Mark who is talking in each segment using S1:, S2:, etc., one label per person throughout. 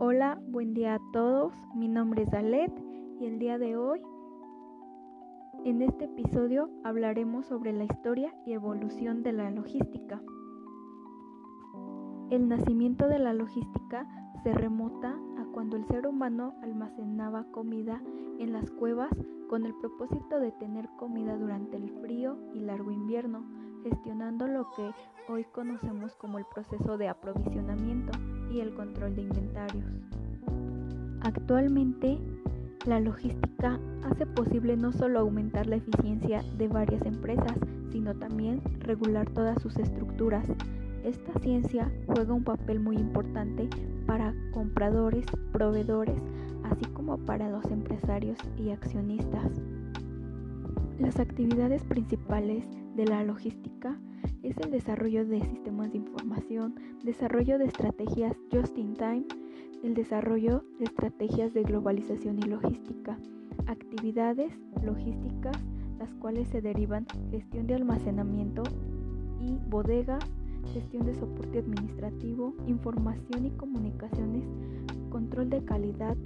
S1: Hola, buen día a todos. Mi nombre es Alet y el día de hoy, en este episodio, hablaremos sobre la historia y evolución de la logística. El nacimiento de la logística se remota a cuando el ser humano almacenaba comida en las cuevas con el propósito de tener comida durante el frío y largo invierno, gestionando lo que hoy conocemos como el proceso de aprovisionamiento y el control de inventarios. Actualmente, la logística hace posible no solo aumentar la eficiencia de varias empresas, sino también regular todas sus estructuras. Esta ciencia juega un papel muy importante para compradores, proveedores, así como para los empresarios y accionistas. Las actividades principales de la logística es el desarrollo de sistemas de información, desarrollo de estrategias just in time, el desarrollo de estrategias de globalización y logística, actividades logísticas, las cuales se derivan gestión de almacenamiento y bodega, gestión de soporte administrativo, información y comunicaciones, control de calidad,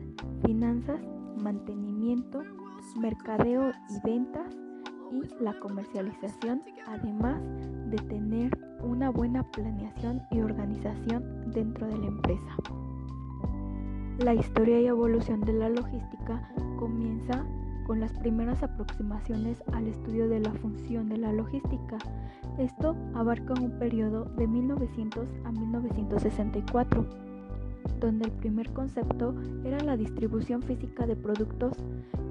S1: finanzas, mantenimiento, mercadeo y ventas y la comercialización, además de tener una buena planeación y organización dentro de la empresa. La historia y evolución de la logística comienza con las primeras aproximaciones al estudio de la función de la logística. Esto abarca un periodo de 1900 a 1964, donde el primer concepto era la distribución física de productos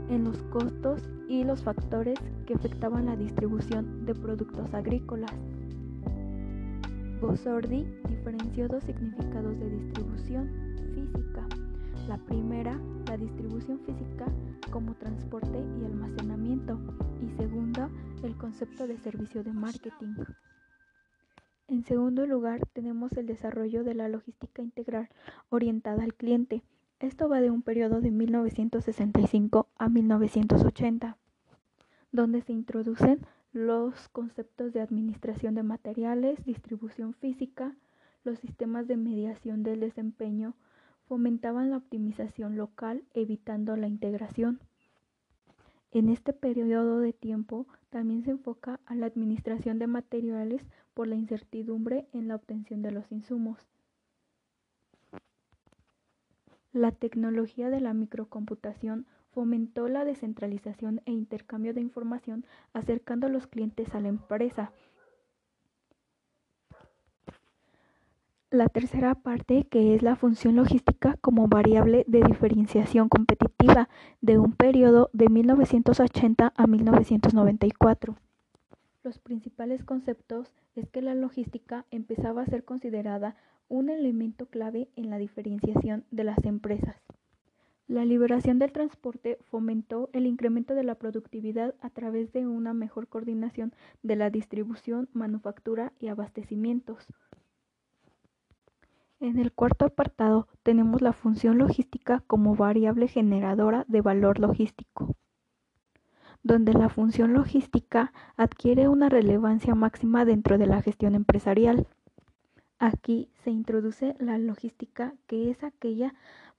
S1: en los costos y los factores que afectaban la distribución de productos agrícolas. Bosordi diferenció dos significados de distribución física. La primera, la distribución física como transporte y almacenamiento. Y segunda, el concepto de servicio de marketing. En segundo lugar, tenemos el desarrollo de la logística integral orientada al cliente. Esto va de un periodo de 1965 a 1980, donde se introducen los conceptos de administración de materiales, distribución física, los sistemas de mediación del desempeño, fomentaban la optimización local evitando la integración. En este periodo de tiempo también se enfoca a la administración de materiales por la incertidumbre en la obtención de los insumos. La tecnología de la microcomputación fomentó la descentralización e intercambio de información acercando a los clientes a la empresa. La tercera parte, que es la función logística como variable de diferenciación competitiva de un periodo de 1980 a 1994. Los principales conceptos es que la logística empezaba a ser considerada un elemento clave en la diferenciación de las empresas. La liberación del transporte fomentó el incremento de la productividad a través de una mejor coordinación de la distribución, manufactura y abastecimientos. En el cuarto apartado tenemos la función logística como variable generadora de valor logístico, donde la función logística adquiere una relevancia máxima dentro de la gestión empresarial. Aquí se introduce la logística, que es aquella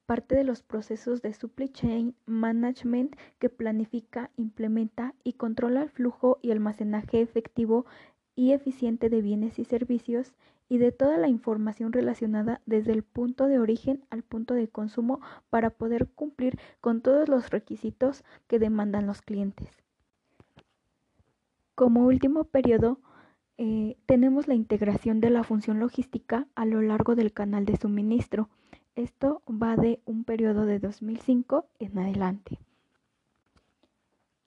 S1: parte de los procesos de supply chain management que planifica, implementa y controla el flujo y almacenaje efectivo y eficiente de bienes y servicios y de toda la información relacionada desde el punto de origen al punto de consumo para poder cumplir con todos los requisitos que demandan los clientes. Como último periodo, eh, tenemos la integración de la función logística a lo largo del canal de suministro. Esto va de un periodo de 2005 en adelante.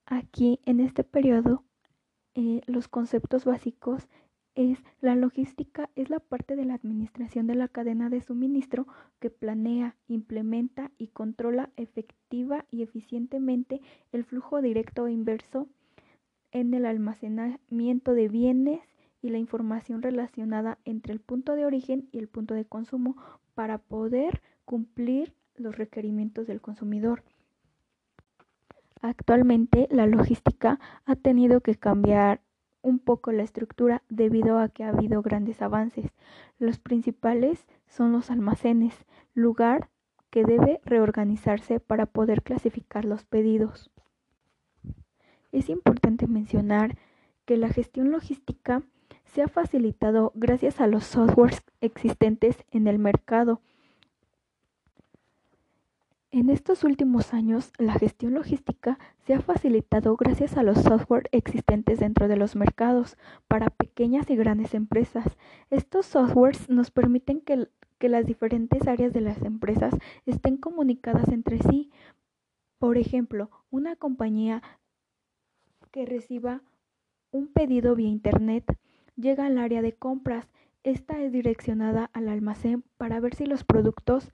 S1: Aquí en este periodo eh, los conceptos básicos es la logística es la parte de la administración de la cadena de suministro que planea, implementa y controla efectiva y eficientemente el flujo directo e inverso en el almacenamiento de bienes y la información relacionada entre el punto de origen y el punto de consumo para poder cumplir los requerimientos del consumidor. Actualmente la logística ha tenido que cambiar un poco la estructura debido a que ha habido grandes avances. Los principales son los almacenes, lugar que debe reorganizarse para poder clasificar los pedidos. Es importante mencionar que la gestión logística se ha facilitado gracias a los softwares existentes en el mercado. En estos últimos años, la gestión logística se ha facilitado gracias a los software existentes dentro de los mercados para pequeñas y grandes empresas. Estos softwares nos permiten que, que las diferentes áreas de las empresas estén comunicadas entre sí. Por ejemplo, una compañía que reciba un pedido vía Internet llega al área de compras. Esta es direccionada al almacén para ver si los productos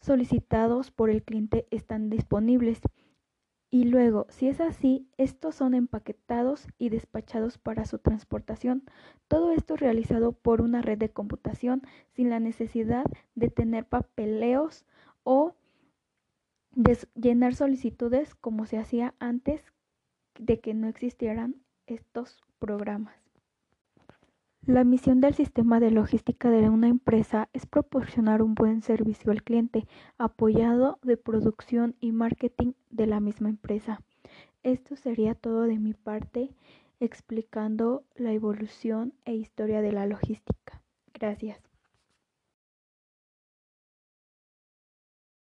S1: solicitados por el cliente están disponibles. Y luego, si es así, estos son empaquetados y despachados para su transportación. Todo esto realizado por una red de computación sin la necesidad de tener papeleos o de llenar solicitudes como se hacía antes de que no existieran estos programas. La misión del sistema de logística de una empresa es proporcionar un buen servicio al cliente, apoyado de producción y marketing de la misma empresa. Esto sería todo de mi parte explicando la evolución e historia de la logística. Gracias.